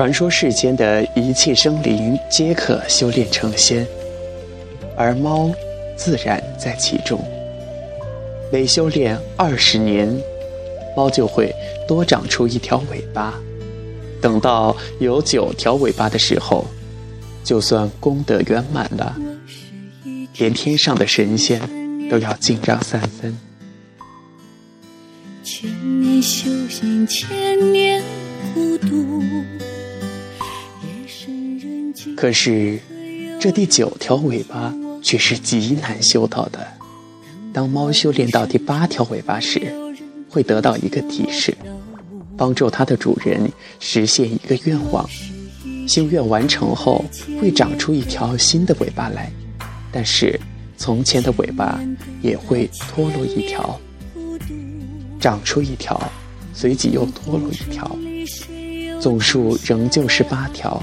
传说世间的一切生灵皆可修炼成仙，而猫自然在其中。每修炼二十年，猫就会多长出一条尾巴。等到有九条尾巴的时候，就算功德圆满了，连天上的神仙都要敬让三分。千年修行，千年孤独。可是，这第九条尾巴却是极难修到的。当猫修炼到第八条尾巴时，会得到一个提示，帮助它的主人实现一个愿望。心愿完成后，会长出一条新的尾巴来，但是从前的尾巴也会脱落一条，长出一条，随即又脱落一条，总数仍旧是八条。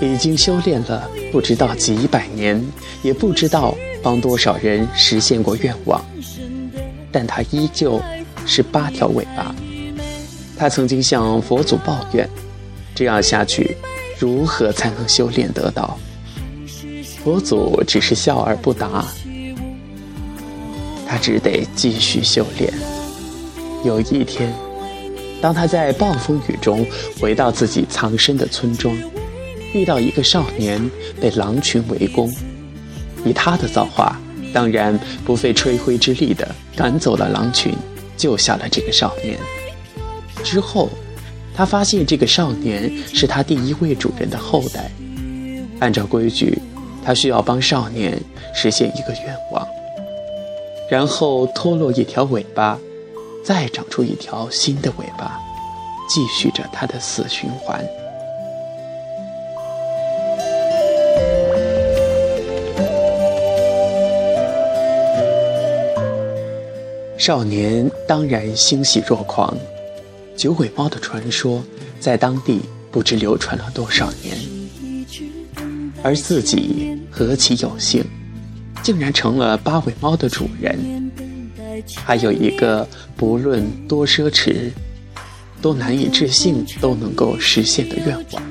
已经修炼了。不知道几百年，也不知道帮多少人实现过愿望，但他依旧是八条尾巴。他曾经向佛祖抱怨：这样下去，如何才能修炼得到？佛祖只是笑而不答。他只得继续修炼。有一天，当他在暴风雨中回到自己藏身的村庄。遇到一个少年被狼群围攻，以他的造化，当然不费吹灰之力的赶走了狼群，救下了这个少年。之后，他发现这个少年是他第一位主人的后代。按照规矩，他需要帮少年实现一个愿望，然后脱落一条尾巴，再长出一条新的尾巴，继续着他的死循环。少年当然欣喜若狂，九尾猫的传说在当地不知流传了多少年，而自己何其有幸，竟然成了八尾猫的主人，还有一个不论多奢侈、多难以置信都能够实现的愿望。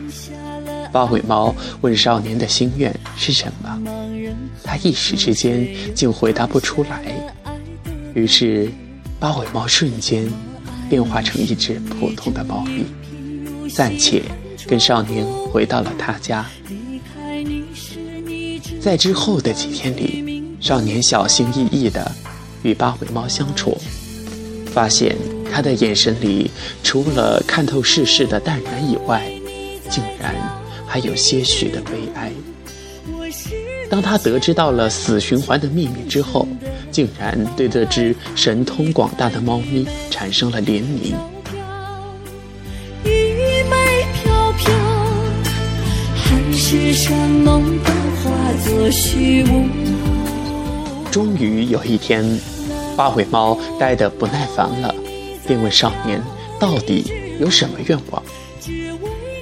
八尾猫问少年的心愿是什么，他一时之间竟回答不出来。于是，八尾猫瞬间变化成一只普通的猫咪，暂且跟少年回到了他家。在之后的几天里，少年小心翼翼地与八尾猫相处，发现他的眼神里除了看透世事的淡然以外，竟然还有些许的悲哀。当他得知到了死循环的秘密之后，竟然对这只神通广大的猫咪产生了怜悯。终于有一天，八尾猫待得不耐烦了，便问少年：“到底有什么愿望？”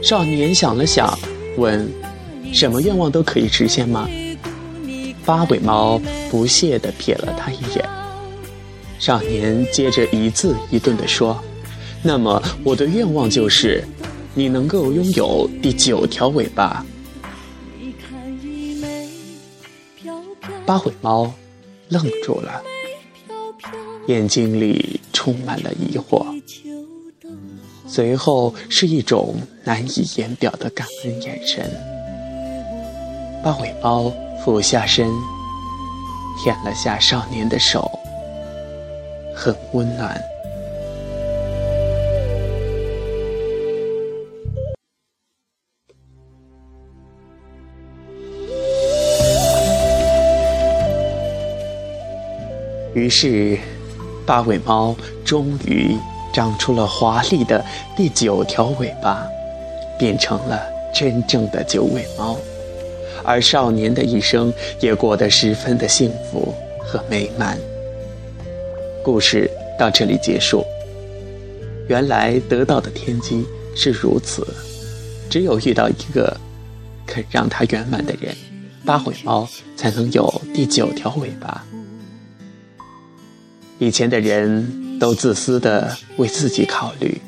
少年想了想，问：“什么愿望都可以实现吗？”八尾猫不屑地瞥了他一眼，少年接着一字一顿地说：“那么我的愿望就是，你能够拥有第九条尾巴。”八尾猫愣住了，眼睛里充满了疑惑，随后是一种难以言表的感恩眼神。八尾猫。俯下身，舔了下少年的手，很温暖。于是，八尾猫终于长出了华丽的第九条尾巴，变成了真正的九尾猫。而少年的一生也过得十分的幸福和美满。故事到这里结束。原来得到的天机是如此，只有遇到一个肯让他圆满的人，八尾猫才能有第九条尾巴。以前的人都自私的为自己考虑，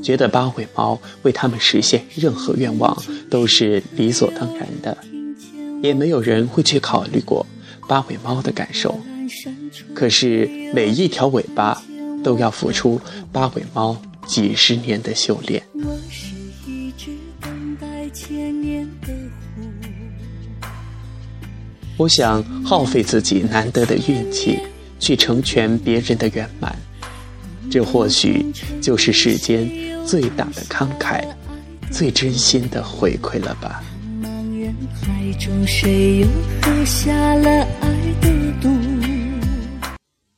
觉得八尾猫为他们实现任何愿望都是理所当然的，也没有人会去考虑过八尾猫的感受。可是每一条尾巴都要付出八尾猫几十年的修炼。我想耗费自己难得的运气。去成全别人的圆满，这或许就是世间最大的慷慨，最真心的回馈了吧。中，谁又喝下了爱？